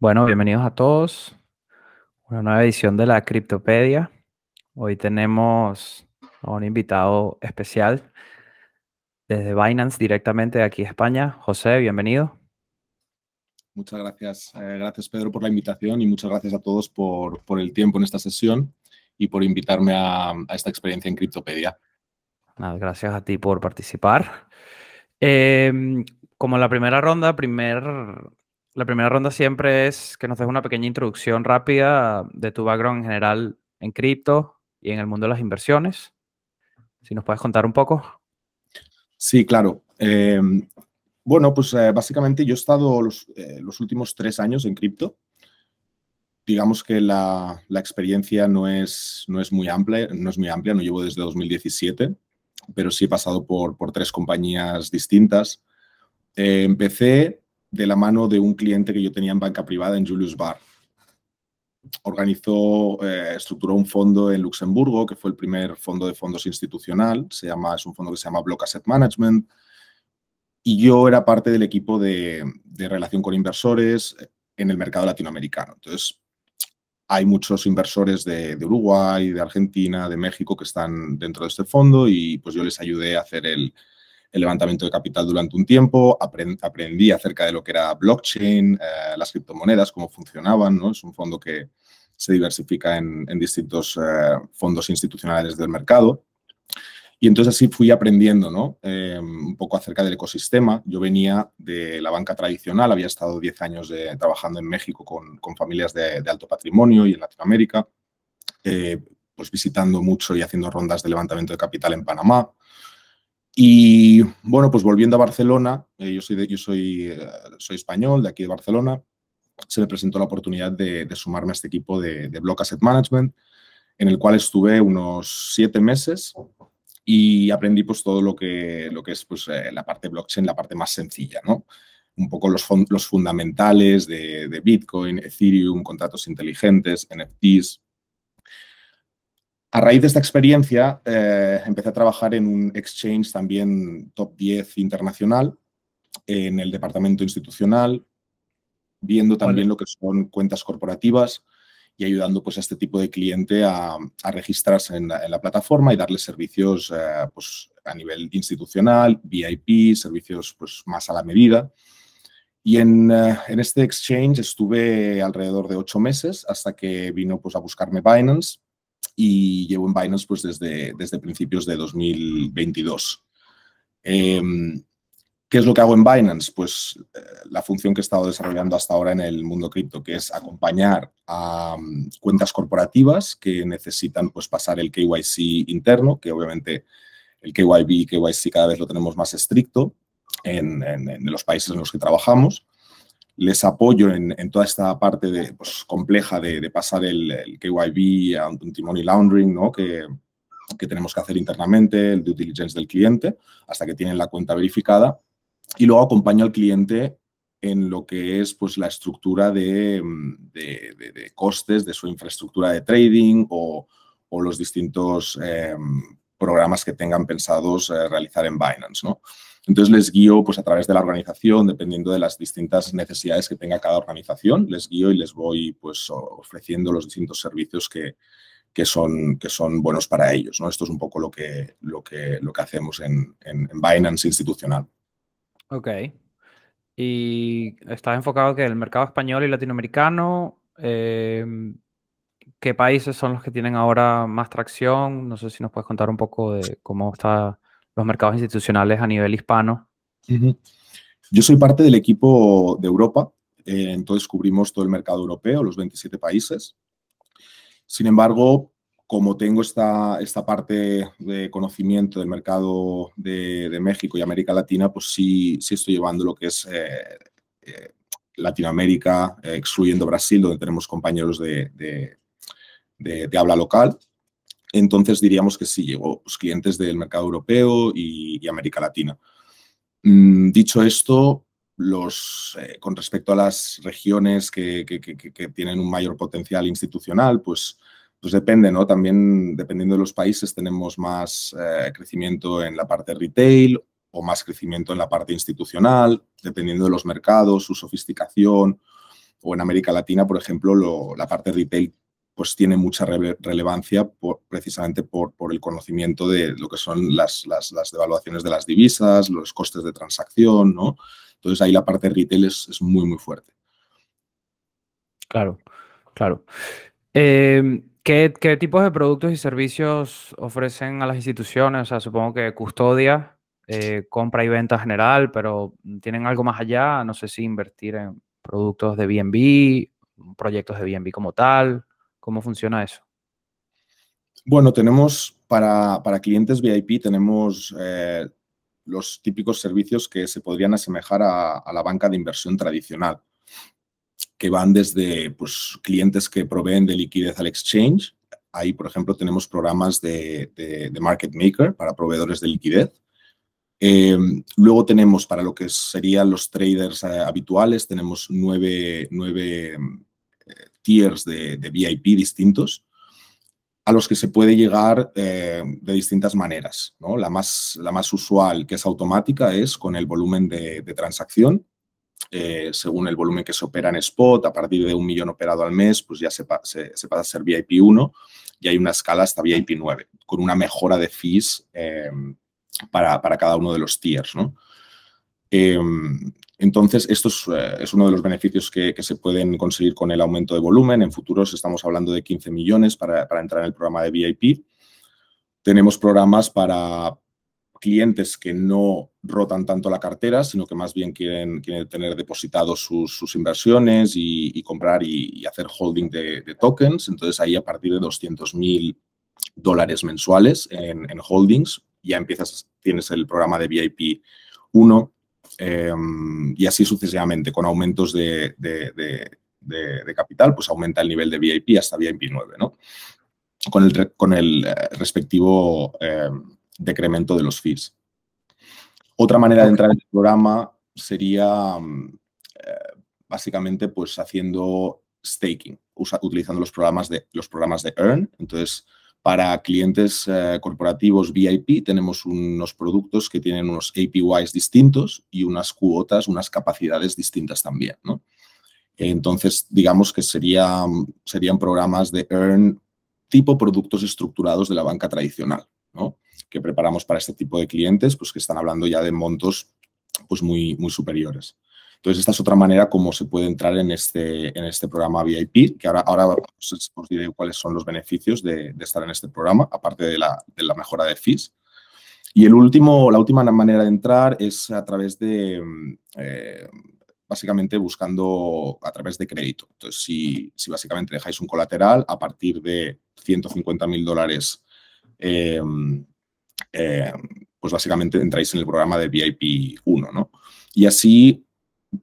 Bueno, bienvenidos a todos. Una nueva edición de la Criptopedia. Hoy tenemos a un invitado especial desde Binance directamente de aquí España. José, bienvenido. Muchas gracias. Eh, gracias, Pedro, por la invitación y muchas gracias a todos por, el tiempo en esta sesión y por invitarme a, esta experiencia en Criptopedia. gracias a ti por participar. Em, como la primera ronda, primer, la primera ronda siempre es que nos des una pequeña introducción rápida de tu background en general en cripto y en el mundo de las inversiones. Si nos puedes contar un poco. Sí, claro. Em, bueno, pues eh, básicamente yo he estado eh, los, últimos tres años en cripto. Digamos que la, experiencia no es, no, es muy amplia, no es muy amplia, no llevo desde 2017, pero sí he pasado por, por tres compañías distintas. Eh, empecé de la mano de un cliente que yo tenía en banca privada en Julius Bar. Organizó, estructuró un fondo en Luxemburgo, que fue el primer fondo de fondos institucional. Se llama, es un fondo que se llama Block Asset Management y yo era parte del equipo de, relación con inversores en el mercado latinoamericano. Entonces, hay muchos inversores de, Uruguay, de Argentina, de México que están dentro de este fondo y pues yo les ayudé a hacer el, levantamiento de capital durante un tiempo, aprendí acerca de lo que era blockchain, eh, las criptomonedas, cómo funcionaban, ¿no? Es un fondo que se diversifica en, distintos eh, fondos institucionales del mercado. Y entonces así fui aprendiendo ¿no? Em, un poco acerca del ecosistema. Yo venía de la banca tradicional, había estado 10 años trabajando en México con, familias de, alto patrimonio y en Latinoamérica, eh, pues visitando mucho y haciendo rondas de levantamiento de capital en Panamá. Y bueno, pues volviendo a Barcelona, eh, yo, soy, yo soy, eh, soy español, de aquí de Barcelona, se me presentó la oportunidad de, sumarme a este equipo de, Block Asset Management, en el cual estuve unos siete meses y aprendí pues todo lo que, lo que es pues, eh, la parte blockchain, la parte más sencilla, ¿no? Un poco los, los fundamentales de, Bitcoin, Ethereum, contratos inteligentes, NFTs. A raíz de esta experiencia, eh, empecé a trabajar en un exchange también top 10 internacional, en el departamento institucional, viendo también lo que son cuentas corporativas, y ayudando pues, a este tipo de cliente a, registrarse en la, plataforma y darle servicios eh, pues, a nivel institucional, VIP, servicios pues, más a la medida. Y en, eh, en, este exchange estuve alrededor de ocho meses hasta que vino pues, a buscarme Binance y llevo en Binance pues, desde, desde principios de 2022. ¿Qué es lo que hago en Binance? Pues eh, la función que he estado desarrollando hasta ahora en el mundo cripto, que es acompañar a mm, cuentas corporativas que necesitan pues, pasar el KYC interno, que obviamente el KYB y KYC cada vez lo tenemos más estricto en, los países en los que trabajamos. Les apoyo en, toda esta parte de, pues, compleja de, pasar el, el, KYB a un money laundering, ¿no? que, que tenemos que hacer internamente, el due diligence del cliente, hasta que tienen la cuenta verificada y luego acompaño al cliente en lo que es pues, la estructura de, mm, costes de su infraestructura de trading o, los distintos em, programas que tengan pensados eh, realizar en Binance. ¿no? Entonces les guío pues, a través de la organización, dependiendo de las distintas necesidades que tenga cada organización, les guío y les voy pues, ofreciendo los distintos servicios que, que, son, que son buenos para ellos. ¿no? Esto es un poco lo que, lo que, lo que hacemos en, en Binance institucional. Ok. Y estás enfocado que el mercado español y latinoamericano, em, ¿qué países son los que tienen ahora más tracción? No sé si nos puedes contar un poco de cómo están los mercados institucionales a nivel hispano. Yo soy parte del equipo de Europa, eh, entonces cubrimos todo el mercado europeo, los 27 países. Sin embargo, como tengo esta, esta parte de conocimiento del mercado de, México y América Latina, pues sí, sí estoy llevando lo que es eh, eh, Latinoamérica, excluyendo Brasil, donde tenemos compañeros de, de, habla local. Entonces diríamos que sí, llevo pues, clientes del mercado europeo y, América Latina. Mm, dicho esto, los, con respecto a las regiones que, que, tienen un mayor potencial institucional, pues pues depende, ¿no? También dependiendo de los países tenemos más eh, crecimiento en la parte retail o más crecimiento en la parte institucional, dependiendo de los mercados, su sofisticación o en América Latina, por ejemplo, la parte retail pues tiene mucha relevancia precisamente por, el conocimiento de lo que son las, las, las, devaluaciones de las divisas, los costes de transacción, ¿no? Entonces ahí la parte retail es, muy, muy fuerte. Claro, claro. Em, ¿qué, ¿qué, tipos de productos y servicios ofrecen a las instituciones? O sea, supongo que custodia, eh, compra y venta general, pero ¿tienen algo más allá? No sé si invertir en productos de BNB, proyectos de BNB como tal. ¿Cómo funciona eso? Bueno, tenemos para, clientes VIP, tenemos eh, los típicos servicios que se podrían asemejar a, la banca de inversión tradicional, que van desde pues, clientes que proveen de liquidez al exchange. Ahí, por ejemplo, tenemos programas de, market maker para proveedores de liquidez. Eh, luego tenemos para lo que serían los traders eh, habituales, tenemos nueve, nueve tiers de, VIP distintos a los que se puede llegar eh, de distintas maneras. ¿no? La, más, la más usual, que es automática, es con el volumen de, transacción. Eh, según el volumen que se opera en spot, a partir de un millón operado al mes, pues ya se, se, pasa a ser VIP 1 y hay una escala hasta VIP 9, con una mejora de fees eh, para, para, cada uno de los tiers. ¿no? Entonces, esto eh, es, uno de los beneficios que, se pueden conseguir con el aumento de volumen. En futuros estamos hablando de 15 millones para, entrar en el programa de VIP. Tenemos programas para clientes que no rotan tanto la cartera, sino que más bien quieren, tener depositados sus, inversiones y, comprar y, hacer holding de, tokens. Entonces, ahí a partir de 200 mil dólares mensuales en, en holdings, ya empiezas, tienes el programa de VIP 1 Em, y así sucesivamente, con aumentos de, capital, pues aumenta el nivel de VIP hasta VIP 9, ¿no? Con el, con el eh, respectivo em, decremento de los fees. Otra manera de entrar en el programa sería em, eh, básicamente pues haciendo staking, utilizando los programas de, los programas de Earn. Entonces, para clientes eh, corporativos VIP tenemos unos productos que tienen unos APYs distintos y unas cuotas, unas capacidades distintas también. Entonces, digamos que serían programas de earn tipo productos estructurados de la banca tradicional, ¿no? que preparamos para este tipo de clientes, pues que están hablando ya de montos pues muy, muy superiores. Entonces, esta es otra manera como se puede entrar en este, en este programa VIP, que ahora, ahora os, diré cuáles son los beneficios de, estar en este programa, aparte de la, de la, mejora de fees. Y el último, la última manera de entrar es a través de, eh, básicamente buscando a través de crédito. Entonces, si, si, básicamente dejáis un colateral a partir de 150 mil dólares, eh, eh, pues básicamente entráis en el programa de VIP 1, ¿no? Y así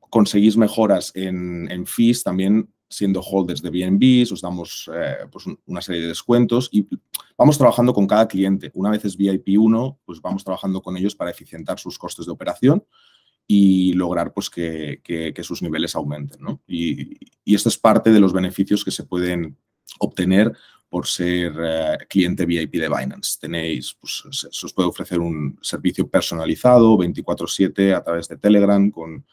conseguís mejoras en, fees también siendo holders de BNBs, os damos eh, pues una serie de descuentos y vamos trabajando con cada cliente. Una vez es VIP 1, pues vamos trabajando con ellos para eficientar sus costes de operación y lograr pues, que, sus niveles aumenten. Y, esto es parte de los beneficios que se pueden obtener por ser eh, cliente VIP de Binance. Tenéis, pues, se os puede ofrecer un servicio personalizado 24/7 a través de Telegram con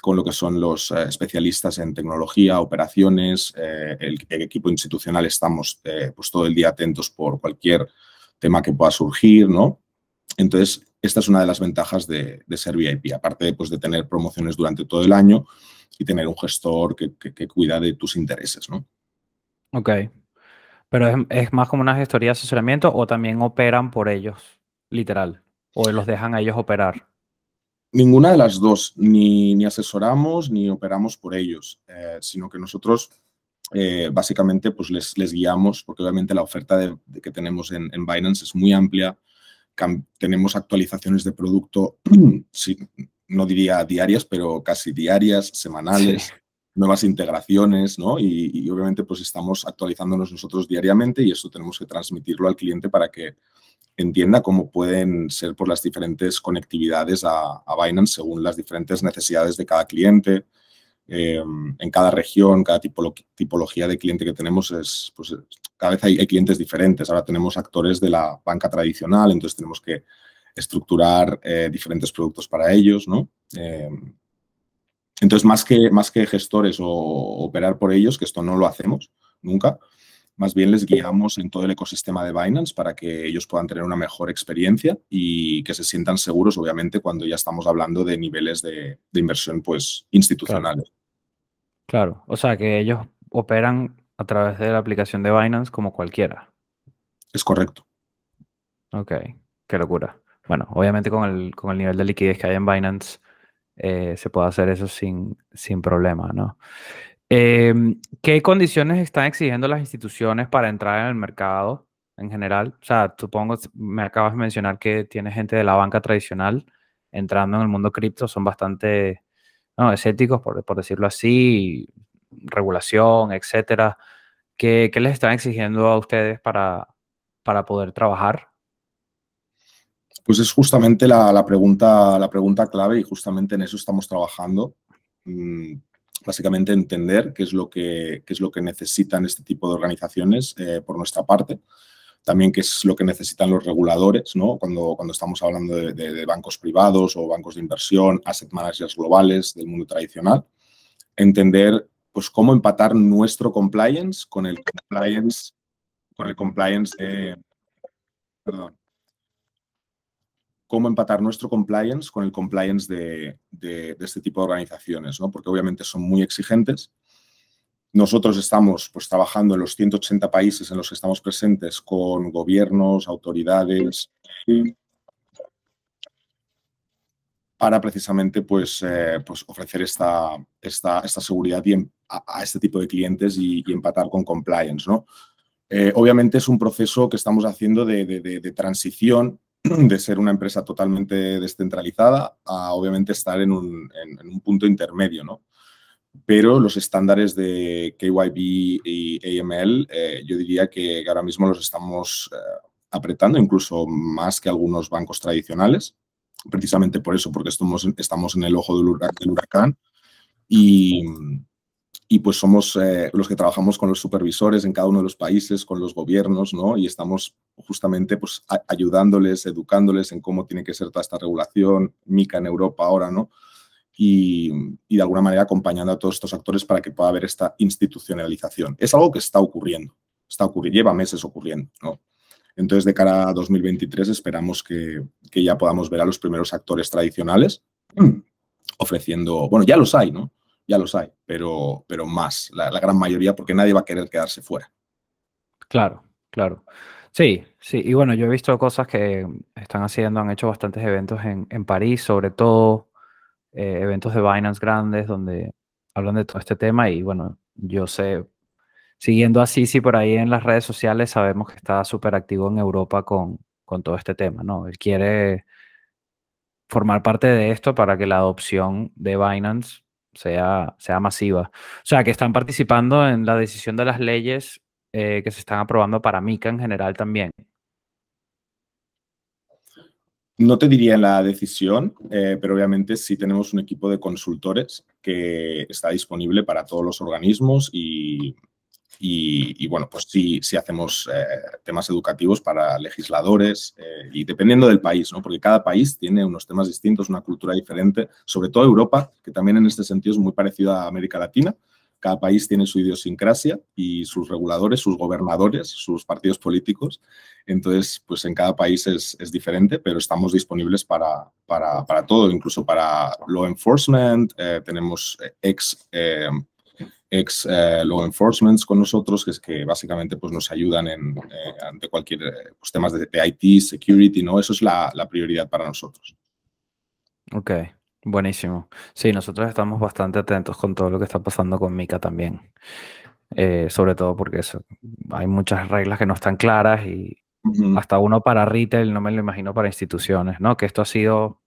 con lo que son los eh, especialistas en tecnología, operaciones, eh, el, equipo institucional estamos eh, pues todo el día atentos por cualquier tema que pueda surgir, ¿no? Entonces, esta es una de las ventajas de, ser VIP, aparte pues, de tener promociones durante todo el año y tener un gestor que, cuida de tus intereses, ¿no? Ok. Pero es, es, más como una gestoría de asesoramiento o también operan por ellos, literal, o los dejan a ellos operar. Ninguna de las dos, ni, asesoramos ni operamos por ellos, eh, sino que nosotros eh, básicamente pues les, les, guiamos, porque obviamente la oferta de, que tenemos en, Binance es muy amplia, tenemos actualizaciones de producto, no diría diarias, pero casi diarias, semanales, nuevas integraciones, ¿no? Y, y, obviamente pues estamos actualizándonos nosotros diariamente y eso tenemos que transmitirlo al cliente para que entienda cómo pueden ser por las diferentes conectividades a, Binance según las diferentes necesidades de cada cliente. Eh, en cada región, cada tipología de cliente que tenemos, es, pues, cada vez hay, clientes diferentes. Ahora tenemos actores de la banca tradicional, entonces tenemos que estructurar eh, diferentes productos para ellos, ¿no? Eh, Entonces, más que, más que gestores o operar por ellos, que esto no lo hacemos nunca, más bien les guiamos en todo el ecosistema de Binance para que ellos puedan tener una mejor experiencia y que se sientan seguros, obviamente, cuando ya estamos hablando de niveles de, inversión pues, institucionales. Claro. o sea que ellos operan a través de la aplicación de Binance como cualquiera. Es correcto. Ok, qué locura. Bueno, obviamente con el, con el nivel de liquidez que hay en Binance eh, se puede hacer eso sin, sin problema, ¿no? Em, ¿Qué condiciones están exigiendo las instituciones para entrar en el mercado en general? O sea, supongo, me acabas de mencionar que tiene gente de la banca tradicional entrando en el mundo cripto, son bastante no, escépticos, por, por decirlo así, regulación, etcétera. ¿Qué, les están exigiendo a ustedes para, para poder trabajar? Pues es justamente la, pregunta, la pregunta clave y justamente en eso estamos trabajando. Básicamente entender qué es lo que, es lo que necesitan este tipo de organizaciones eh, por nuestra parte. También qué es lo que necesitan los reguladores, ¿no? Cuando, cuando estamos hablando de, bancos privados o bancos de inversión, asset managers globales del mundo tradicional. Entender pues cómo empatar nuestro compliance con el compliance, con el compliance perdón, cómo empatar nuestro compliance con el compliance de, este tipo de organizaciones, ¿no? porque obviamente son muy exigentes. Nosotros estamos pues, trabajando en los 180 países en los que estamos presentes con gobiernos, autoridades, para precisamente pues, eh, pues ofrecer esta, seguridad a, este tipo de clientes y, empatar con compliance. ¿no? Eh, obviamente es un proceso que estamos haciendo de transición de ser una empresa totalmente descentralizada a obviamente estar en un, punto intermedio, ¿no? Pero los estándares de KYB y AML, eh, yo diría que ahora mismo los estamos eh, apretando, incluso más que algunos bancos tradicionales, precisamente por eso, porque estamos, estamos en el ojo del huracán y, y pues somos eh, los que trabajamos con los supervisores en cada uno de los países, con los gobiernos, ¿no? Y estamos justamente pues ayudándoles, educándoles en cómo tiene que ser toda esta regulación, MICA en Europa ahora, ¿no? Y, y, de alguna manera acompañando a todos estos actores para que pueda haber esta institucionalización. Es algo que está ocurriendo, está ocurriendo, lleva meses ocurriendo, ¿no? Entonces, de cara a 2023 esperamos que, que ya podamos ver a los primeros actores tradicionales ofreciendo, bueno, ya los hay, ¿no? Ya los hay, pero, pero más, la, gran mayoría, porque nadie va a querer quedarse fuera. Claro, claro. Sí, sí, y bueno, yo he visto cosas que están haciendo, han hecho bastantes eventos en, en París, sobre todo eh, eventos de Binance grandes donde hablan de todo este tema y bueno, yo sé, siguiendo a Sisi por ahí en las redes sociales, sabemos que está súper activo en Europa con, con todo este tema, ¿no? Él quiere formar parte de esto para que la adopción de Binance sea, sea masiva. O sea, que están participando en la decisión de las leyes eh, que se están aprobando para MICA en general también. No te diría la decisión, eh, pero obviamente sí tenemos un equipo de consultores que está disponible para todos los organismos y, y, bueno, pues sí, sí hacemos eh, temas educativos para legisladores eh, y dependiendo del país, ¿no? Porque cada país tiene unos temas distintos, una cultura diferente, sobre todo Europa, que también en este sentido es muy parecido a América Latina. Cada país tiene su idiosincrasia y sus reguladores, sus gobernadores, sus partidos políticos. Entonces, pues en cada país es, es diferente, pero estamos disponibles para, para, para, todo, incluso para law enforcement. Eh, tenemos ex ex eh, law enforcement con nosotros, que es que básicamente pues, nos ayudan en, eh, ante cualquier eh, pues, temas de, IT, security, ¿no? Eso es la, prioridad para nosotros. Ok, buenísimo. Sí, nosotros estamos bastante atentos con todo lo que está pasando con Mica también. sobre todo porque eso, hay muchas reglas que no están claras y hasta uno para retail, no me lo imagino para instituciones, ¿no? Que esto ha sido,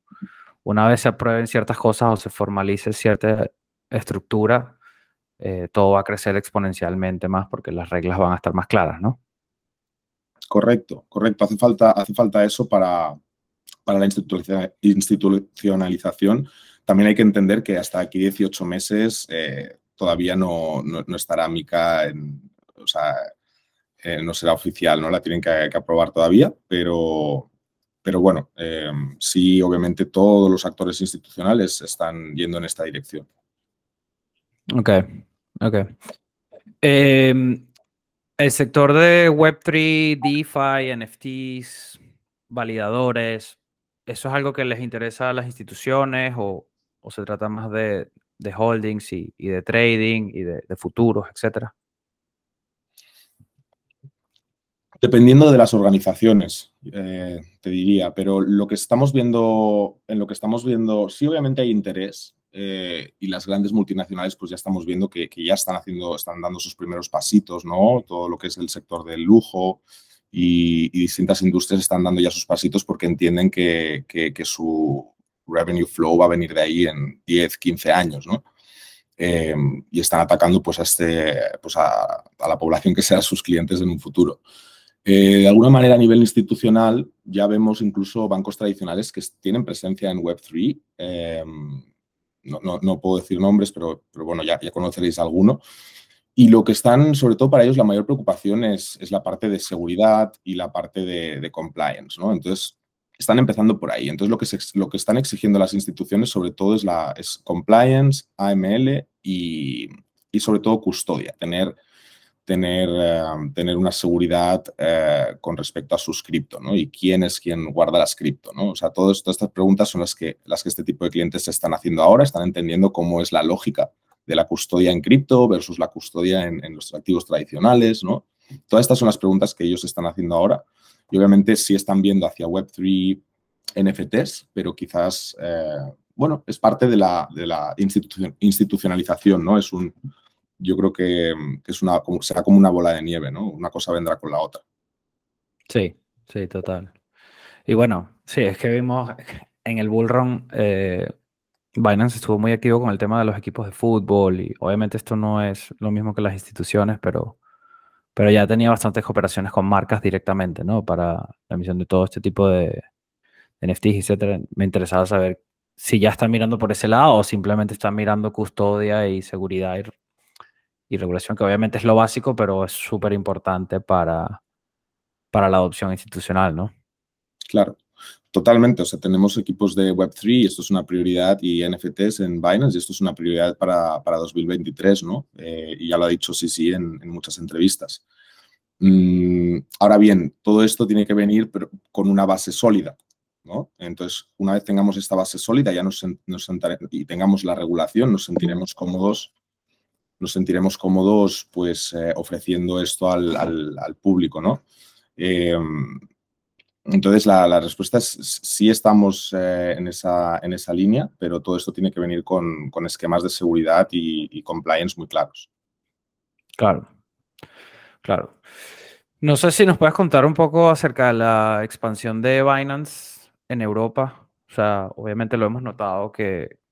una vez se aprueben ciertas cosas o se formalice cierta estructura, eh, todo va a crecer exponencialmente más porque las reglas van a estar más claras, ¿no? Correcto, correcto. Hace falta, hace falta eso para, para la institucionalización. También hay que entender que hasta aquí 18 meses eh, todavía no, no, estará MICA, en, o sea, eh, no será oficial, ¿no? La tienen que, aprobar todavía, pero, pero bueno, sí, obviamente todos los actores institucionales están yendo en esta dirección. Ok, ok. Em, el sector de Web3, DeFi, NFTs, validadores, ¿eso es algo que les interesa a las instituciones o, se trata más de, holdings y, de trading y de, futuros, etcétera? Dependiendo de las organizaciones, eh, te diría, pero lo que estamos viendo, en lo que estamos viendo, sí obviamente hay interés, eh, y las grandes multinacionales pues ya estamos viendo que, ya están haciendo, están dando sus primeros pasitos, ¿no? Todo lo que es el sector del lujo y, distintas industrias están dando ya sus pasitos porque entienden que, su revenue flow va a venir de ahí en 10, 15 años, ¿no? Eh, y están atacando pues a, este, pues a, la población que sea sus clientes en un futuro. Eh, de alguna manera a nivel institucional ya vemos incluso bancos tradicionales que tienen presencia en Web3 no, puedo decir nombres, pero, pero bueno, ya, ya, conoceréis alguno. Y lo que están, sobre todo para ellos, la mayor preocupación es, es la parte de seguridad y la parte de, compliance, ¿no? Entonces, están empezando por ahí. Entonces, lo que, lo que están exigiendo las instituciones, sobre todo, es, la, es compliance, AML y, y sobre todo custodia, tener tener, eh, tener una seguridad eh, con respecto a sus cripto, ¿no? Y quién es quien guarda las cripto, ¿no? O sea, todas, estas preguntas son las que, las que este tipo de clientes se están haciendo ahora, están entendiendo cómo es la lógica de la custodia en cripto versus la custodia en, los activos tradicionales, ¿no? Todas estas son las preguntas que ellos están haciendo ahora y obviamente sí están viendo hacia Web3 NFTs, pero quizás, eh, bueno, es parte de la, de la institucionalización, ¿no? Es un, yo creo que, es una, será como una bola de nieve, ¿no? Una cosa vendrá con la otra. Sí, sí, total. Y bueno, sí, es que vimos en el Bullrun, eh, Binance estuvo muy activo con el tema de los equipos de fútbol y obviamente esto no es lo mismo que las instituciones, pero, pero ya tenía bastantes cooperaciones con marcas directamente, ¿no? Para la emisión de todo este tipo de, de NFTs, etcétera. Me interesaba saber si ya están mirando por ese lado o simplemente están mirando custodia y seguridad y y regulación, que obviamente es lo básico, pero es súper importante para, para la adopción institucional, ¿no? Claro, totalmente. O sea, tenemos equipos de Web3 y esto es una prioridad y NFTs en Binance y esto es una prioridad para, para 2023, ¿no? Eh, y ya lo ha dicho sí en, en muchas entrevistas. Mm, ahora bien, todo esto tiene que venir con una base sólida, ¿no? Entonces, una vez tengamos esta base sólida ya nos, nos y tengamos la regulación, nos sentiremos cómodos nos sentiremos cómodos pues eh, ofreciendo esto al, público, ¿no? Eh, entonces, la, respuesta es sí estamos eh, en, esa, en esa línea, pero todo esto tiene que venir con, esquemas de seguridad y, compliance muy claros. Claro, claro. No sé si nos puedes contar un poco acerca de la expansión de Binance en Europa. O sea, obviamente lo hemos notado que,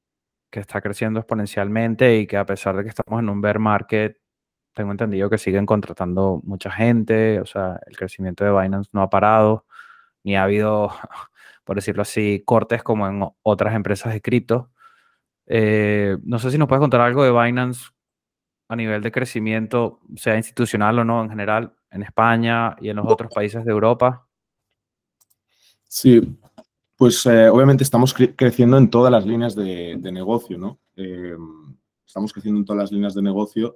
que está creciendo exponencialmente y que a pesar de que estamos en un bear market, tengo entendido que siguen contratando mucha gente, o sea, el crecimiento de Binance no ha parado, ni ha habido, por decirlo así, cortes como en otras empresas de cripto. Eh, no sé si nos puedes contar algo de Binance a nivel de crecimiento, sea institucional o no en general, en España y en los otros países de Europa. Sí, pues eh, obviamente estamos creciendo en todas las líneas de, negocio, ¿no? Eh, estamos creciendo en todas las líneas de negocio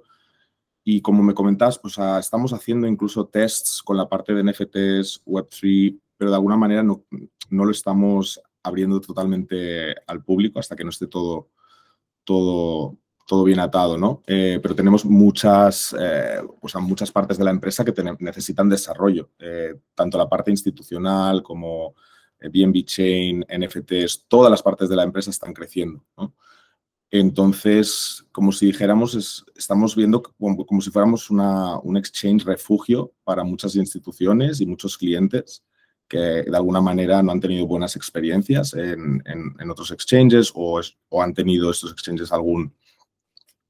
y como me comentas, pues estamos haciendo incluso tests con la parte de NFTs, Web3, pero de alguna manera no, no lo estamos abriendo totalmente al público hasta que no esté todo, todo, todo bien atado, ¿no? Eh, pero tenemos muchas, muchas partes de la empresa que necesitan desarrollo, tanto la parte institucional como BNB Chain, NFTs, todas las partes de la empresa están creciendo. Entonces, como si dijéramos, estamos viendo como, si fuéramos una, un exchange refugio para muchas instituciones y muchos clientes que de alguna manera no han tenido buenas experiencias en, otros exchanges o, han tenido estos exchanges algún,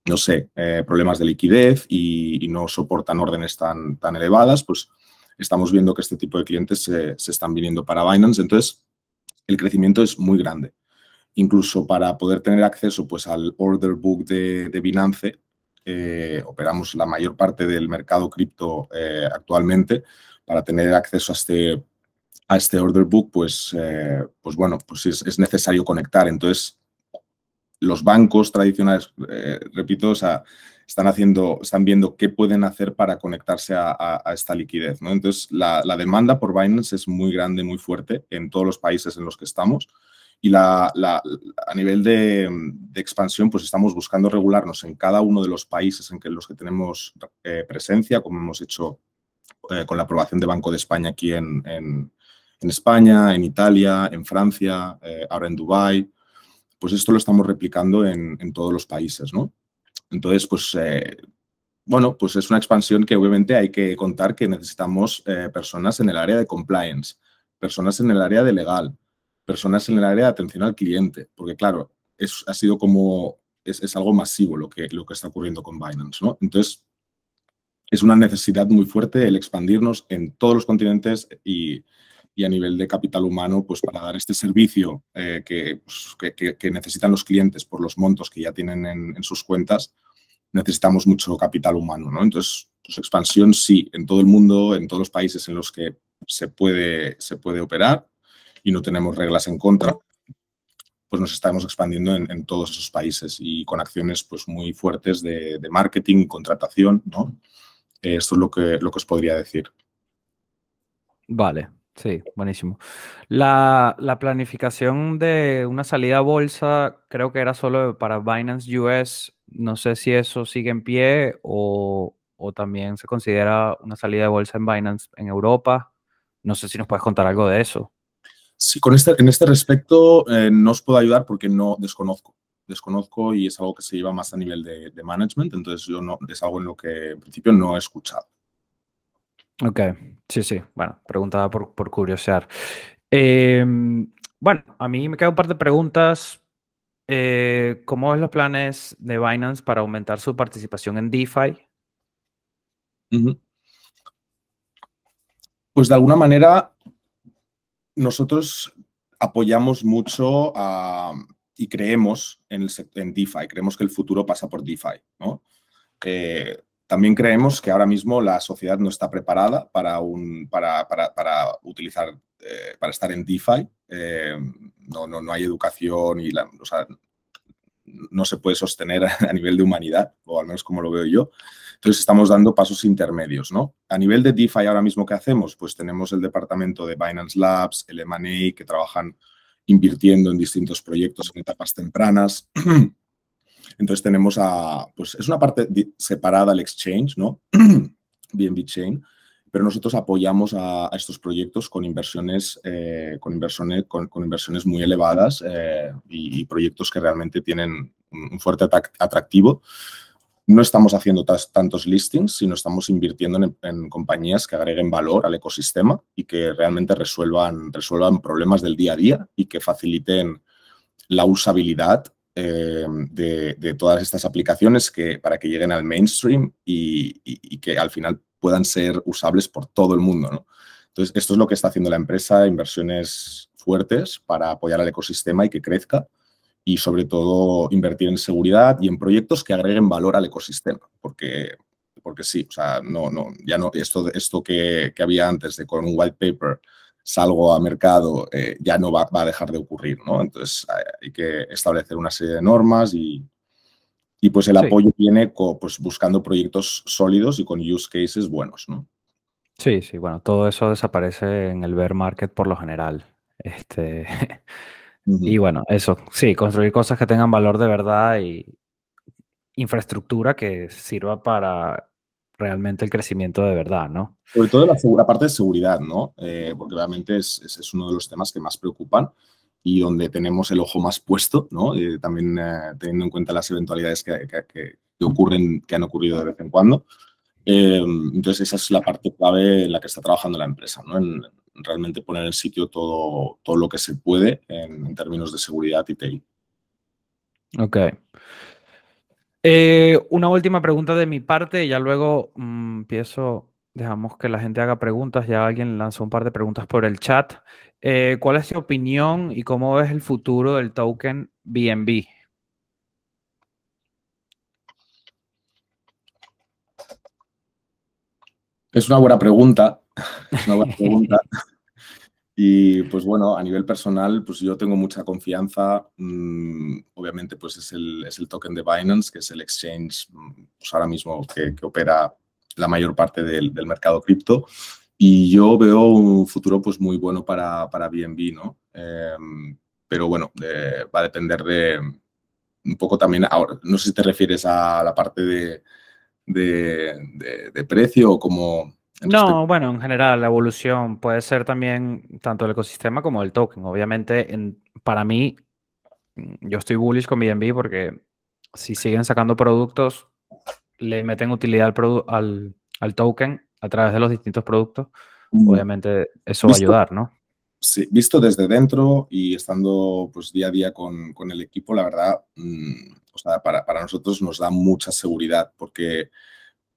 no sé, eh, problemas de liquidez y, y, no soportan órdenes tan, tan elevadas, pues estamos viendo que este tipo de clientes se, están viniendo para Binance. Entonces, el crecimiento es muy grande. Incluso para poder tener acceso pues, al order book de, Binance, eh, operamos la mayor parte del mercado cripto eh, actualmente. Para tener acceso a este, a este order book, pues, eh, pues bueno, pues es, necesario conectar. Entonces, los bancos tradicionales, eh, repito, o sea, están haciendo, están viendo qué pueden hacer para conectarse a, esta liquidez. ¿no? Entonces, la, demanda por Binance es muy grande, muy fuerte en todos los países en los que estamos. Y la, a nivel de, expansión, pues estamos buscando regularnos en cada uno de los países en que, los que tenemos eh, presencia, como hemos hecho eh, con la aprobación de Banco de España aquí en, en, España, en Italia, en Francia, eh, ahora en Dubái. Pues esto lo estamos replicando en, en todos los países, ¿no? Entonces, pues, eh, bueno, pues es una expansión que obviamente hay que contar que necesitamos eh, personas en el área de compliance, personas en el área de legal, personas en el área de atención al cliente, porque claro, es, ha sido como, es, algo masivo lo que, lo que está ocurriendo con Binance, ¿no? Entonces, es una necesidad muy fuerte el expandirnos en todos los continentes y, a nivel de capital humano, pues para dar este servicio eh, pues, que, necesitan los clientes por los montos que ya tienen en, sus cuentas, necesitamos mucho capital humano, ¿no? Entonces, pues expansión sí, en todo el mundo, en todos los países en los que se puede, se puede operar y no tenemos reglas en contra, pues nos estamos expandiendo en, todos esos países y con acciones pues muy fuertes de, de marketing, contratación, ¿no? Esto es lo que, lo que os podría decir. Vale, sí, buenísimo. La, planificación de una salida a bolsa creo que era solo para Binance US. No sé si eso sigue en pie o, también se considera una salida de bolsa en Binance en Europa. No sé si nos puedes contar algo de eso. Sí, con este, en este respecto eh, no os puedo ayudar porque no desconozco desconozco y es algo que se lleva más a nivel de, management, entonces yo no, es algo en lo que en principio no he escuchado. Ok, sí, sí, bueno, preguntaba por, por curiosear. Em, bueno, a mí me quedan un par de preguntas. Eh, ¿Cómo ven los planes de Binance para aumentar su participación en DeFi? Pues de alguna manera nosotros apoyamos mucho y creemos en, el, en DeFi, creemos que el futuro pasa por DeFi. ¿no? Eh, también creemos que ahora mismo la sociedad no está preparada para, un, para, para, para utilizar, eh, para estar en DeFi. Eh, no, no, no, hay educación y la, o sea, no se puede sostener a nivel de humanidad, o al menos como lo veo yo. Entonces estamos dando pasos intermedios, ¿no? A nivel de DeFi ahora mismo, ¿qué hacemos? Pues tenemos el departamento de Binance Labs, el M&A, que trabajan invirtiendo en distintos proyectos en etapas tempranas. Entonces tenemos a, pues es una parte separada al exchange, ¿no? BNB Chain, pero nosotros apoyamos a, estos proyectos con inversiones, eh, con, inversiones con, inversiones muy elevadas eh, y, proyectos que realmente tienen un fuerte atractivo no estamos haciendo tantos listings, sino estamos invirtiendo en, compañías que agreguen valor al ecosistema y que realmente resuelvan, resuelvan problemas del día a día y que faciliten la usabilidad eh, de, todas estas aplicaciones que, para que lleguen al mainstream y, que al final puedan ser usables por todo el mundo. Entonces, esto es lo que está haciendo la empresa, inversiones fuertes para apoyar al ecosistema y que crezca y sobre todo invertir en seguridad y en proyectos que agreguen valor al ecosistema, porque, porque sí, o sea, no, no, ya no, esto, esto que, que había antes de con un white paper salgo a mercado, eh, ya no va, va, a dejar de ocurrir, ¿no? Entonces hay que establecer una serie de normas y, y pues el apoyo viene pues, buscando proyectos sólidos y con use cases buenos, ¿no? Sí, sí, bueno, todo eso desaparece en el bear market por lo general. Este, Y bueno, eso, sí, construir cosas que tengan valor de verdad y infraestructura que sirva para realmente el crecimiento de verdad, ¿no? Sobre todo la, parte de seguridad, ¿no? Eh, porque realmente es, es, uno de los temas que más preocupan y donde tenemos el ojo más puesto, ¿no? Eh, también eh, teniendo en cuenta las eventualidades que, que, ocurren, que han ocurrido de vez en cuando. entonces, esa es la parte clave en la que está trabajando la empresa, ¿no? En, realmente poner en sitio todo, todo lo que se puede en, términos de seguridad y TI. Ok. Eh, una última pregunta de mi parte y ya luego mm, empiezo, dejamos que la gente haga preguntas, ya alguien lanzó un par de preguntas por el chat. Eh, ¿Cuál es tu opinión y cómo ves el futuro del token BNB? Es una buena pregunta. Es una buena pregunta. Y pues bueno, a nivel personal, pues yo tengo mucha confianza. Mm, obviamente, pues es el, es el, token de Binance, que es el exchange mm, pues ahora mismo que, opera la mayor parte del, del, mercado cripto. Y yo veo un futuro pues muy bueno para, para BNB, ¿no? Eh, pero bueno, eh, va a depender de un poco también, ahora, no sé si te refieres a la parte de, de, de precio o no, bueno, en general, la evolución puede ser también tanto el ecosistema como el token. Obviamente, en, para mí, mm, yo estoy bullish con BNB porque si siguen sacando productos, le meten utilidad al, al, al token a través de los distintos productos, mm. obviamente eso va a ayudar, ¿no? Sí, visto desde dentro y estando pues día a día con, con el equipo, la verdad, mmm, o sea, para, para, nosotros nos da mucha seguridad porque,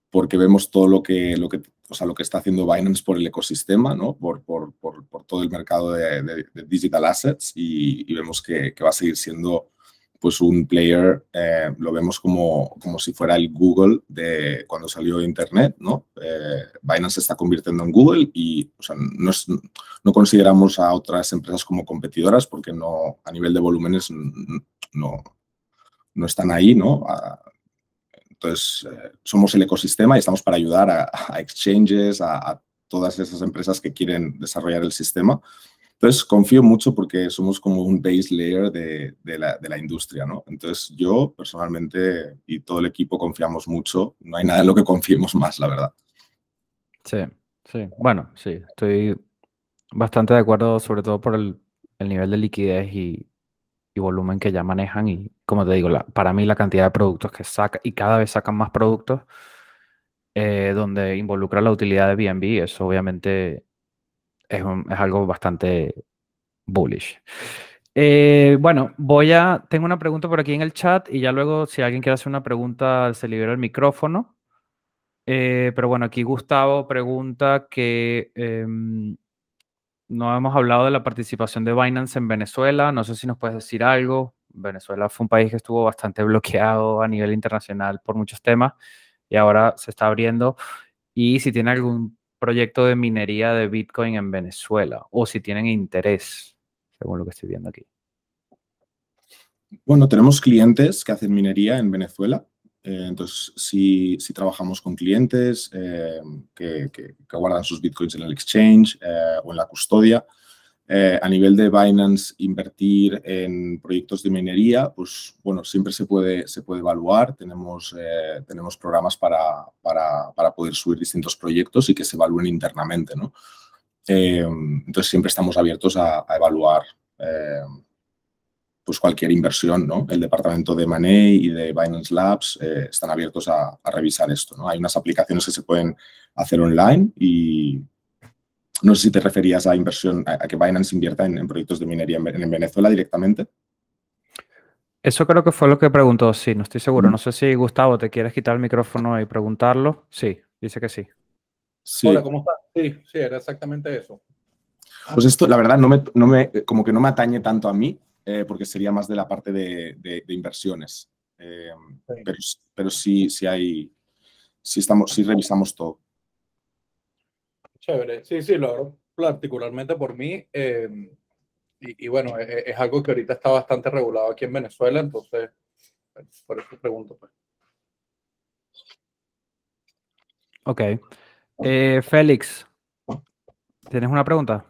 porque vemos todo lo que, lo que o sea, lo que está haciendo Binance por el ecosistema, ¿no? por, por, por, todo el mercado de, digital assets y, vemos que, va a seguir siendo pues un player, eh, lo vemos como, como si fuera el Google de cuando salió Internet, ¿no? Eh, Binance se está convirtiendo en Google y o sea, no, no, consideramos a otras empresas como competidoras porque no, a nivel de volúmenes no, no están ahí, ¿no? Entonces, eh, somos el ecosistema y estamos para ayudar a, a exchanges, a, a, todas esas empresas que quieren desarrollar el sistema. Entonces, confío mucho porque somos como un base layer de, de, la, de, la, industria, ¿no? Entonces, yo personalmente y todo el equipo confiamos mucho. No hay nada en lo que confiemos más, la verdad. Sí, sí. Bueno, sí, estoy bastante de acuerdo, sobre todo por el, el nivel de liquidez y, volumen que ya manejan y como te digo, para mí la cantidad de productos que saca y cada vez sacan más productos eh, donde involucra la utilidad de BNB, eso obviamente es, un, es algo bastante bullish. Eh, bueno, voy a, tengo una pregunta por aquí en el chat y ya luego si alguien quiere hacer una pregunta se libera el micrófono. Eh, pero bueno, aquí Gustavo pregunta que eh, no hemos hablado de la participación de Binance en Venezuela. No sé si nos puedes decir algo. Venezuela fue un país que estuvo bastante bloqueado a nivel internacional por muchos temas y ahora se está abriendo. Y si tiene algún proyecto de minería de Bitcoin en Venezuela o si tienen interés, según lo que estoy viendo aquí. Bueno, tenemos clientes que hacen minería en Venezuela. Eh, entonces, si, si, trabajamos con clientes eh, que, que, que, guardan sus bitcoins en el exchange eh, o en la custodia, eh, a nivel de Binance, invertir en proyectos de minería, pues bueno, siempre se puede, se puede evaluar. Tenemos, eh, tenemos programas para, para, para, poder subir distintos proyectos y que se evalúen internamente, ¿no? Eh, entonces siempre estamos abiertos a, a evaluar pues cualquier inversión, ¿no? El departamento de Money y de Binance Labs están abiertos a, a revisar esto, ¿no? Hay unas aplicaciones que se pueden hacer online y no sé si te referías a inversión, a, que Binance invierta en, en proyectos de minería en, en, Venezuela directamente. Eso creo que fue lo que preguntó, sí, no estoy seguro. No sé si Gustavo, ¿te quieres quitar el micrófono y preguntarlo? Sí, dice que sí. sí. Hola, ¿cómo estás? Sí, sí, era exactamente eso. Pues esto, la verdad, no me, no me, como que no me atañe tanto a mí, eh, porque sería más de la parte de, de, de inversiones. Eh, sí. Pero, pero sí, sí hay, sí, estamos, sí revisamos todo. Chévere, sí, sí, lo hago particularmente por mí. Eh, y, y, bueno, es, es, algo que ahorita está bastante regulado aquí en Venezuela, entonces, por eso pregunto. Pues. Ok. Eh, Félix, ¿tienes una pregunta?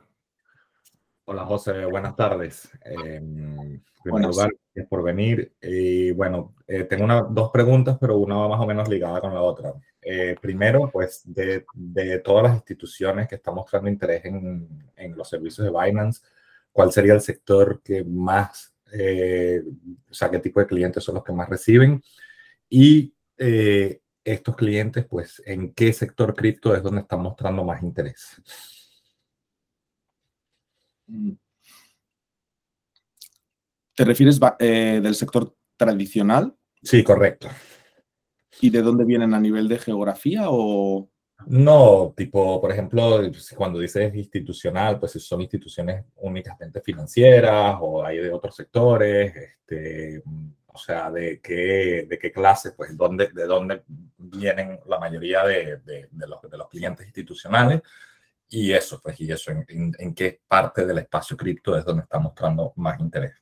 Hola José, buenas tardes. Eh, en primer lugar, gracias por venir. Y bueno, eh, tengo una, dos preguntas, pero una va más o menos ligada con la otra. Eh, primero, pues de, de, todas las instituciones que están mostrando interés en, en, los servicios de Binance, ¿cuál sería el sector que más, eh, o sea, qué tipo de clientes son los que más reciben? Y eh, estos clientes, pues, ¿en qué sector cripto es donde están mostrando más interés? ¿Te refieres eh, del sector tradicional? Sí, correcto. ¿Y de dónde vienen a nivel de geografía o...? No, tipo, por ejemplo, cuando dices institucional, pues son instituciones únicamente financieras o hay de otros sectores, este, o sea, de qué, de qué clase, pues dónde, de dónde vienen la mayoría de, de, de, los, de los clientes institucionales y eso, pues, y eso, en, en, qué parte del espacio cripto es donde está mostrando más interés.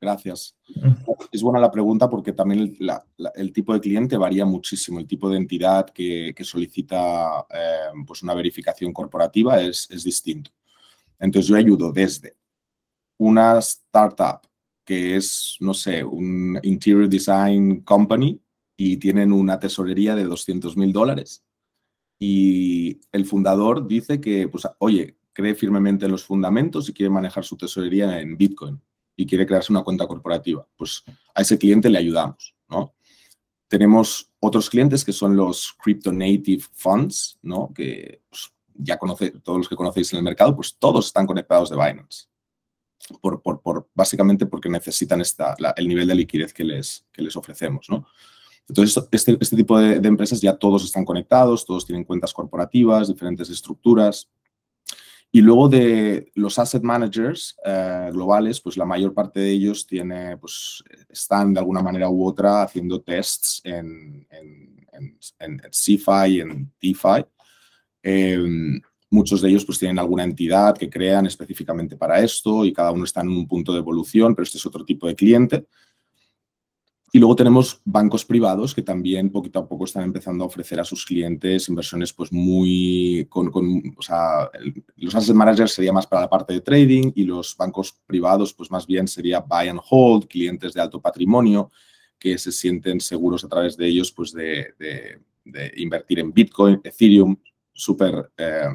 Gracias. Es buena la pregunta porque también el, tipo de cliente varía muchísimo. El tipo de entidad que, solicita eh, pues una verificación corporativa es, es distinto. Entonces yo ayudo desde una startup que es, no sé, un interior design company y tienen una tesorería de 200 mil dólares y el fundador dice que, pues, oye, cree firmemente en los fundamentos y quiere manejar su tesorería en Bitcoin y quiere crearse una cuenta corporativa. Pues a ese cliente le ayudamos, ¿no? Tenemos otros clientes que son los Crypto Native Funds, ¿no? Que pues, ya conoce, todos los que conocéis en el mercado, pues todos están conectados de Binance. Por, por, básicamente porque necesitan esta, el nivel de liquidez que les, que les ofrecemos, ¿no? Entonces, este, este tipo de, empresas ya todos están conectados, todos tienen cuentas corporativas, diferentes estructuras. Y luego de los asset managers eh, globales, pues la mayor parte de ellos tiene, pues, están de alguna manera u otra haciendo tests en, en, en, CFI y en DeFi. Em, muchos de ellos pues tienen alguna entidad que crean específicamente para esto y cada uno está en un punto de evolución, pero este es otro tipo de cliente. Y luego tenemos bancos privados que también poquito a poco están empezando a ofrecer a sus clientes inversiones pues muy, con, o sea, los asset managers sería más para la parte de trading y los bancos privados pues más bien sería buy and hold, clientes de alto patrimonio que se sienten seguros a través de ellos pues de, invertir en Bitcoin, Ethereum, súper eh,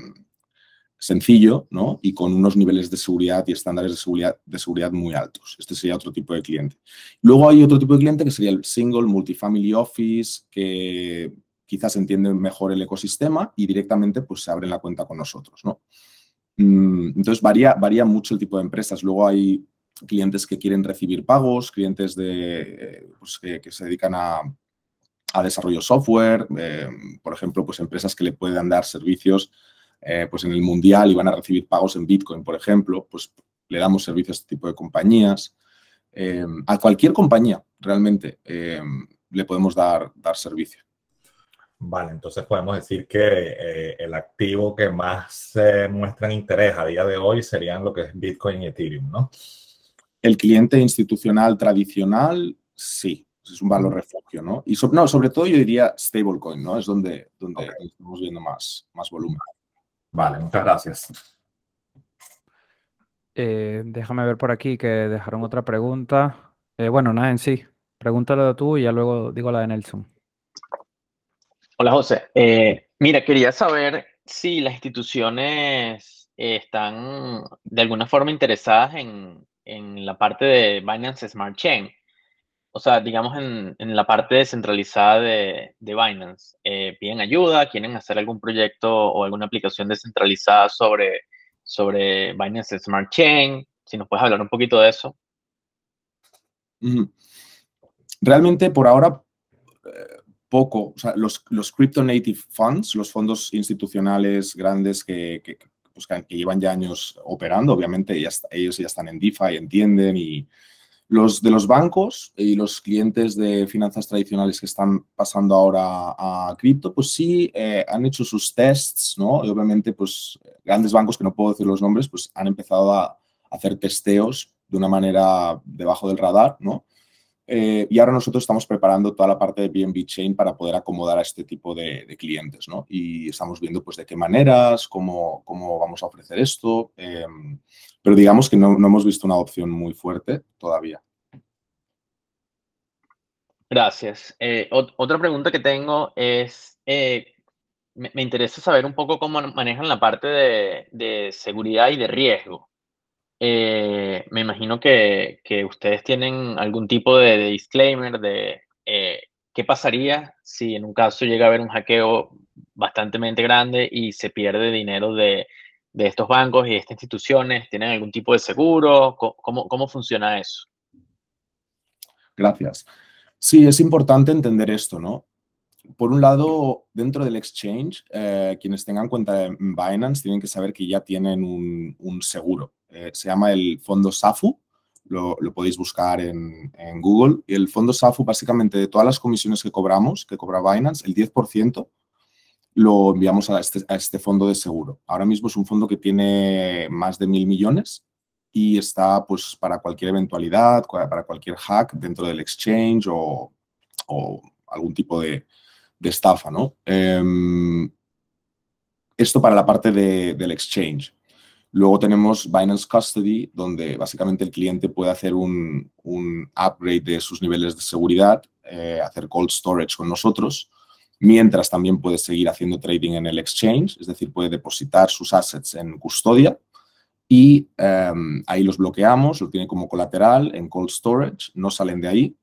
sencillo ¿no? y con unos niveles de seguridad y estándares de seguridad, de seguridad muy altos. Este sería otro tipo de cliente. Luego hay otro tipo de cliente que sería el single multifamily office, que quizás entiende mejor el ecosistema y directamente pues, se abren la cuenta con nosotros. ¿no? Mm, entonces varía, varía mucho el tipo de empresas. Luego hay clientes que quieren recibir pagos, clientes de, pues, que, se dedican a, a desarrollo software, eh, por ejemplo, pues empresas que le puedan dar servicios eh, pues en el mundial y van a recibir pagos en Bitcoin, por ejemplo, pues le damos servicio a este tipo de compañías. Eh, a cualquier compañía realmente eh, le podemos dar, dar servicio. Vale, entonces podemos decir que el activo que más muestran interés a día de hoy serían lo que es Bitcoin y Ethereum, ¿no? El cliente institucional tradicional, sí, es un valor refugio, ¿no? Y no, sobre todo yo diría stablecoin, ¿no? Es donde, donde estamos viendo más, más volumen. Vale, muchas gracias. Eh, déjame ver por aquí que dejaron otra pregunta. Eh, bueno, nada en sí. Pregúntalo tú y ya luego digo la de Nelson. Hola, José. Eh, mira, quería saber si las instituciones están de alguna forma interesadas en, en la parte de Binance Smart Chain o sea, digamos en, en la parte descentralizada de, de Binance, eh, piden ayuda, quieren hacer algún proyecto o alguna aplicación descentralizada sobre, sobre Binance Smart Chain. Si nos puedes hablar un poquito de eso. Realmente por ahora eh, poco. O sea, los, los Crypto Native Funds, los fondos institucionales grandes que, que, pues, que llevan ya años operando, obviamente ellos ya están en DeFi, entienden y los de los bancos y los clientes de finanzas tradicionales que están pasando ahora a cripto, pues sí eh, han hecho sus tests, ¿no? Y obviamente, pues grandes bancos que no puedo decir los nombres, pues han empezado a hacer testeos de una manera debajo del radar, ¿no? Eh, y ahora nosotros estamos preparando toda la parte de BNB Chain para poder acomodar a este tipo de, clientes, ¿no? Y estamos viendo, pues, de qué maneras, cómo, cómo vamos a ofrecer esto. Em, pero digamos que no, hemos visto una opción muy fuerte todavía. Gracias. Eh, otra pregunta que tengo es, eh, me, interesa saber un poco cómo manejan la parte de, seguridad y de riesgo. Eh, me imagino que, ustedes tienen algún tipo de, de disclaimer de qué pasaría si en un caso llega a haber un hackeo bastante grande y se pierde dinero de, de estos bancos y estas instituciones? ¿Tienen algún tipo de seguro? ¿Cómo, cómo funciona eso? Gracias. Sí, es importante entender esto, ¿no? Por un lado, dentro del exchange, eh, quienes tengan cuenta en Binance tienen que saber que ya tienen un, seguro. Eh, se llama el fondo SAFU, lo, podéis buscar en, en, Google. Y el fondo SAFU, básicamente, de todas las comisiones que cobramos, que cobra Binance, el 10% lo enviamos a este, a este fondo de seguro. Ahora mismo es un fondo que tiene más de mil millones y está pues para cualquier eventualidad, para cualquier hack dentro del exchange o, algún tipo de, estafa, ¿no? Em, esto para la parte del exchange. Luego tenemos Binance Custody, donde básicamente el cliente puede hacer un, upgrade de sus niveles de seguridad, eh, hacer cold storage con nosotros, mientras también puede seguir haciendo trading en el exchange, es decir, puede depositar sus assets en custodia y em, ahí los bloqueamos, lo tiene como colateral en cold storage, no salen de ahí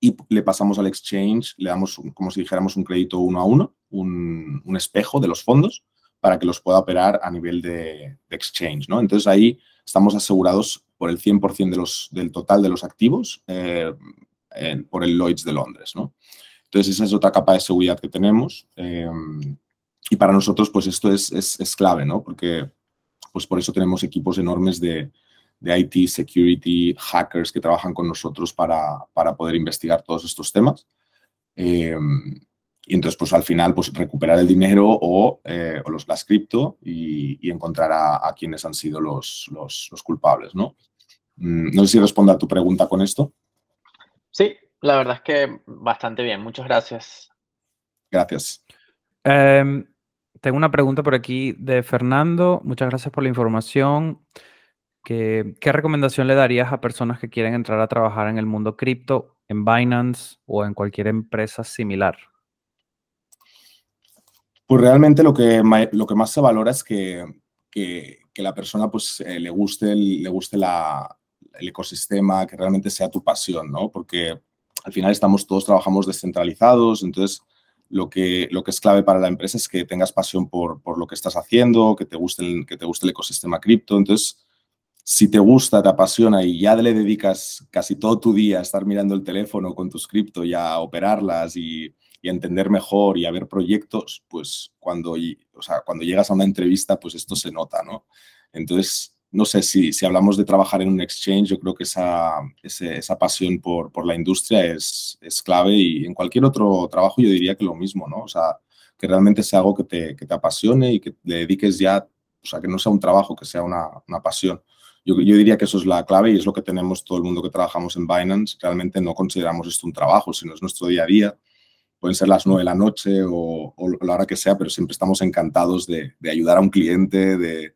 y le pasamos al exchange, le damos como si dijéramos un crédito uno a uno, un, un espejo de los fondos para que los pueda operar a nivel de, exchange. ¿no? Entonces ahí estamos asegurados por el 100% de los, del total de los activos eh, por el Lloyds de Londres. ¿no? Entonces esa es otra capa de seguridad que tenemos. Eh, y para nosotros pues esto es, es, clave, ¿no? porque pues por eso tenemos equipos enormes de, de IT, security, hackers que trabajan con nosotros para, para poder investigar todos estos temas. Eh, y entonces, pues al final, pues recuperar el dinero o, eh, los, las cripto y, encontrar a, quienes han sido los, los, culpables, ¿no? Mm, no sé si respondo a tu pregunta con esto. Sí, la verdad es que bastante bien. Muchas gracias. Gracias. Em, tengo una pregunta por aquí de Fernando. Muchas gracias por la información. ¿Qué, ¿Qué recomendación le darías a personas que quieren entrar a trabajar en el mundo cripto, en Binance o en cualquier empresa similar? Pues realmente lo que, lo que más se valora es que, que, la persona pues, eh, le guste, el, le guste la, el ecosistema, que realmente sea tu pasión, ¿no? Porque al final estamos todos, trabajamos descentralizados, entonces lo que, lo que es clave para la empresa es que tengas pasión por, por lo que estás haciendo, que te, guste el, que te guste el ecosistema cripto. Entonces, si te gusta, te apasiona y ya le dedicas casi todo tu día a estar mirando el teléfono con tus cripto y a operarlas y, y entender mejor y a ver proyectos, pues cuando, o sea, cuando llegas a una entrevista, pues esto se nota, ¿no? Entonces, no sé, si, si hablamos de trabajar en un exchange, yo creo que esa, esa pasión por, por, la industria es, es, clave y en cualquier otro trabajo yo diría que lo mismo, ¿no? O sea, que realmente sea algo que te, que te apasione y que le dediques ya, o sea, que no sea un trabajo, que sea una, una pasión. Yo, yo, diría que eso es la clave y es lo que tenemos todo el mundo que trabajamos en Binance. Realmente no consideramos esto un trabajo, sino es nuestro día a día pueden ser las nueve de la noche o, la hora que sea, pero siempre estamos encantados de, ayudar a un cliente, de,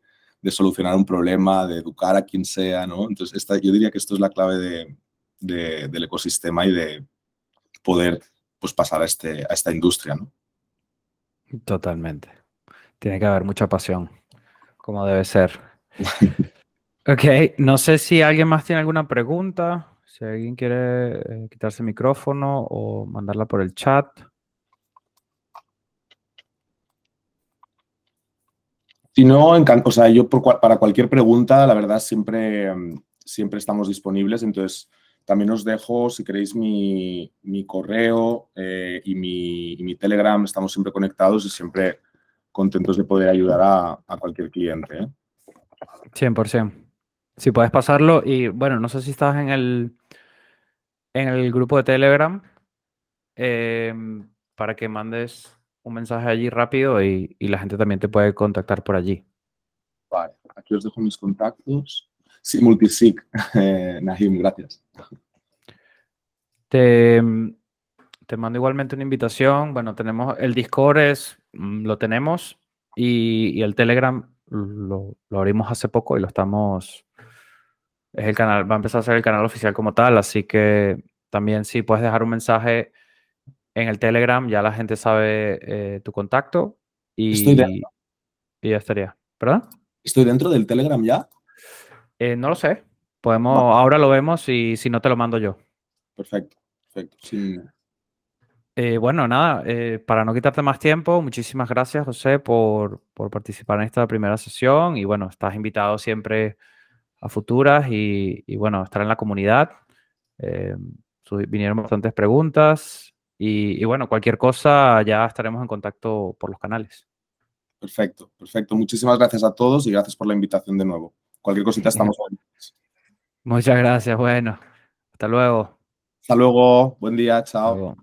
solucionar un problema, de educar a quien sea, ¿no? Entonces, esta, yo diría que esto es la clave del ecosistema y de poder pues, pasar a, este, a esta industria, ¿no? Totalmente. Tiene que haber mucha pasión, como debe ser. ok, no sé si alguien más tiene alguna pregunta. Si alguien quiere eh, quitarse el micrófono o mandarla por el chat. Si no, o sea, yo para cualquier pregunta, la verdad, siempre, mm, siempre estamos disponibles. Entonces, también os dejo, si queréis, mi, correo eh, y, mi, Telegram. Estamos siempre conectados y siempre contentos de poder ayudar a, cualquier cliente. 100%. ¿eh? Si puedes pasarlo. Y bueno, no sé si estás en el, en el grupo de Telegram em, para que mandes un mensaje allí rápido y, la gente también te puede contactar por allí. Vale, aquí os dejo mis contactos. Sí, Multisig, eh, Nahim, gracias. Te, te, mando igualmente una invitación. Bueno, tenemos el Discord, es, mm, lo tenemos y, el Telegram lo, lo, abrimos hace poco y lo estamos es el canal, va a empezar a ser el canal oficial como tal, así que también si puedes dejar un mensaje en el Telegram, ya la gente sabe eh, tu contacto y, y ya estaría. ¿Perdón? ¿Estoy dentro del Telegram ya? Eh, no lo sé. Podemos, ahora lo vemos y si no te lo mando yo. Perfecto, perfecto. Eh, bueno, nada, para no quitarte más tiempo, muchísimas gracias, José, por, por participar en esta primera sesión. Y bueno, estás invitado siempre a futuras y, bueno, estar en la comunidad. Eh, vinieron bastantes preguntas y, bueno, cualquier cosa ya estaremos en contacto por los canales. Perfecto, perfecto. Muchísimas gracias a todos y gracias por la invitación de nuevo. Cualquier cosita estamos Muchas gracias, bueno. Hasta luego. Hasta luego, buen día, chao.